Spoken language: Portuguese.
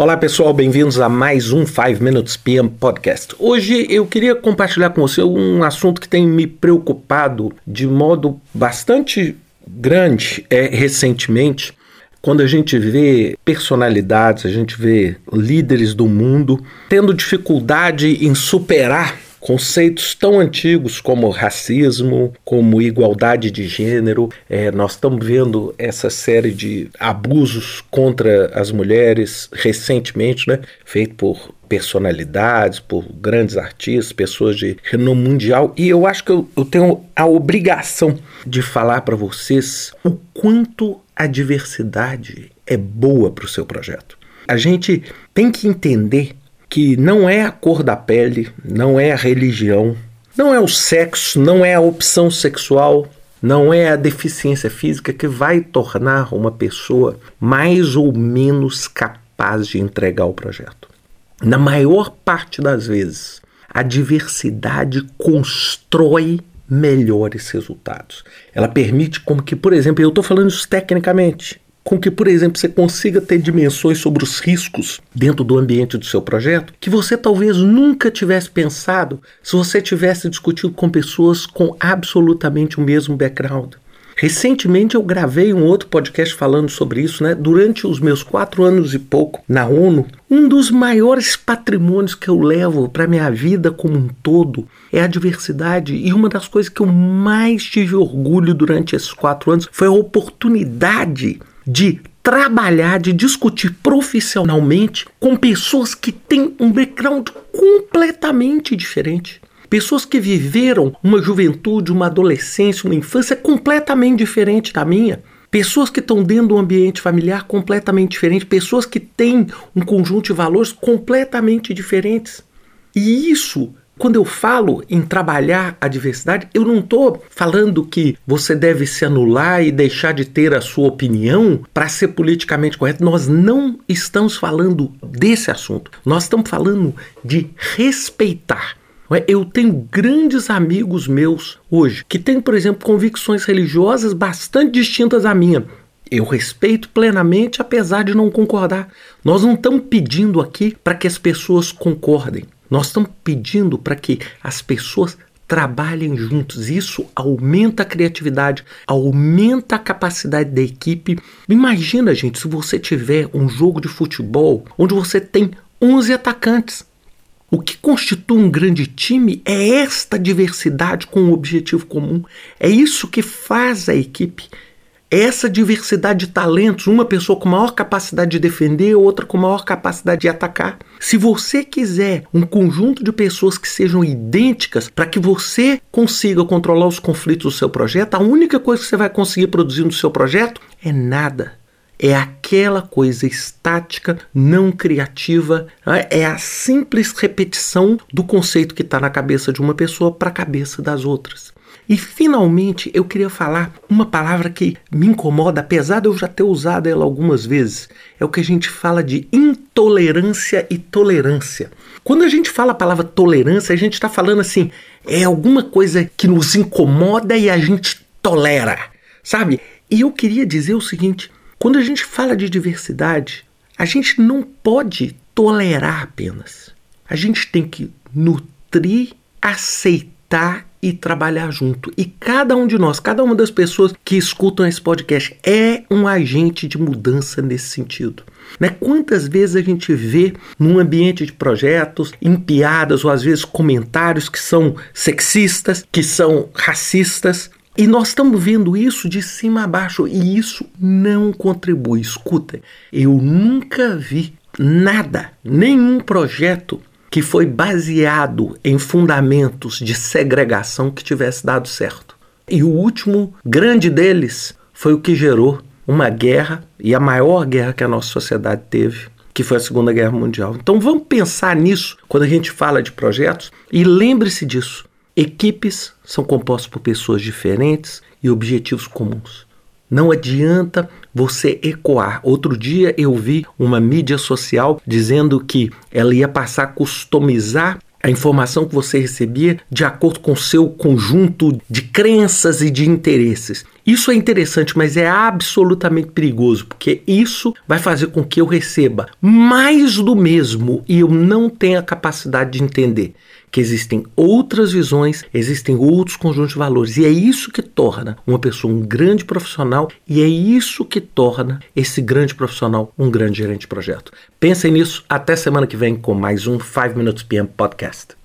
Olá pessoal, bem-vindos a mais um 5 Minutes PM Podcast. Hoje eu queria compartilhar com você um assunto que tem me preocupado de modo bastante grande é, recentemente. Quando a gente vê personalidades, a gente vê líderes do mundo tendo dificuldade em superar conceitos tão antigos como racismo, como igualdade de gênero. É, nós estamos vendo essa série de abusos contra as mulheres recentemente, né, feito por personalidades, por grandes artistas, pessoas de renome mundial. E eu acho que eu, eu tenho a obrigação de falar para vocês o quanto a diversidade é boa para o seu projeto. A gente tem que entender que não é a cor da pele, não é a religião, não é o sexo, não é a opção sexual, não é a deficiência física que vai tornar uma pessoa mais ou menos capaz de entregar o projeto. Na maior parte das vezes, a diversidade constrói melhores resultados. Ela permite como que, por exemplo, eu estou falando isso tecnicamente, com que, por exemplo, você consiga ter dimensões sobre os riscos dentro do ambiente do seu projeto que você talvez nunca tivesse pensado se você tivesse discutido com pessoas com absolutamente o mesmo background. Recentemente eu gravei um outro podcast falando sobre isso, né? Durante os meus quatro anos e pouco na ONU, um dos maiores patrimônios que eu levo para minha vida como um todo é a diversidade. E uma das coisas que eu mais tive orgulho durante esses quatro anos foi a oportunidade de trabalhar, de discutir profissionalmente com pessoas que têm um background completamente diferente. Pessoas que viveram uma juventude, uma adolescência, uma infância completamente diferente da minha. Pessoas que estão dentro de um ambiente familiar completamente diferente. Pessoas que têm um conjunto de valores completamente diferentes. E isso quando eu falo em trabalhar a diversidade, eu não estou falando que você deve se anular e deixar de ter a sua opinião para ser politicamente correto. Nós não estamos falando desse assunto. Nós estamos falando de respeitar. É? Eu tenho grandes amigos meus hoje que têm, por exemplo, convicções religiosas bastante distintas da minha. Eu respeito plenamente, apesar de não concordar. Nós não estamos pedindo aqui para que as pessoas concordem. Nós estamos pedindo para que as pessoas trabalhem juntos. Isso aumenta a criatividade, aumenta a capacidade da equipe. Imagina, gente, se você tiver um jogo de futebol onde você tem 11 atacantes. O que constitui um grande time é esta diversidade com um objetivo comum. É isso que faz a equipe essa diversidade de talentos, uma pessoa com maior capacidade de defender, outra com maior capacidade de atacar. Se você quiser um conjunto de pessoas que sejam idênticas para que você consiga controlar os conflitos do seu projeto, a única coisa que você vai conseguir produzir no seu projeto é nada. É aquela coisa estática, não criativa, né? é a simples repetição do conceito que está na cabeça de uma pessoa para a cabeça das outras. E finalmente eu queria falar uma palavra que me incomoda, apesar de eu já ter usado ela algumas vezes. É o que a gente fala de intolerância e tolerância. Quando a gente fala a palavra tolerância, a gente está falando assim, é alguma coisa que nos incomoda e a gente tolera, sabe? E eu queria dizer o seguinte: quando a gente fala de diversidade, a gente não pode tolerar apenas. A gente tem que nutrir, aceitar e trabalhar junto. E cada um de nós, cada uma das pessoas que escutam esse podcast é um agente de mudança nesse sentido. Né? Quantas vezes a gente vê num ambiente de projetos, em piadas ou às vezes comentários que são sexistas, que são racistas, e nós estamos vendo isso de cima a baixo e isso não contribui. Escuta, eu nunca vi nada, nenhum projeto que foi baseado em fundamentos de segregação que tivesse dado certo. E o último grande deles foi o que gerou uma guerra e a maior guerra que a nossa sociedade teve, que foi a Segunda Guerra Mundial. Então vamos pensar nisso quando a gente fala de projetos e lembre-se disso. Equipes são compostas por pessoas diferentes e objetivos comuns. Não adianta você ecoar. Outro dia eu vi uma mídia social dizendo que ela ia passar a customizar a informação que você recebia de acordo com o seu conjunto de crenças e de interesses. Isso é interessante, mas é absolutamente perigoso, porque isso vai fazer com que eu receba mais do mesmo e eu não tenha capacidade de entender que existem outras visões, existem outros conjuntos de valores. E é isso que torna uma pessoa um grande profissional e é isso que torna esse grande profissional um grande gerente de projeto. Pensem nisso. Até semana que vem com mais um 5 Minutes PM Podcast.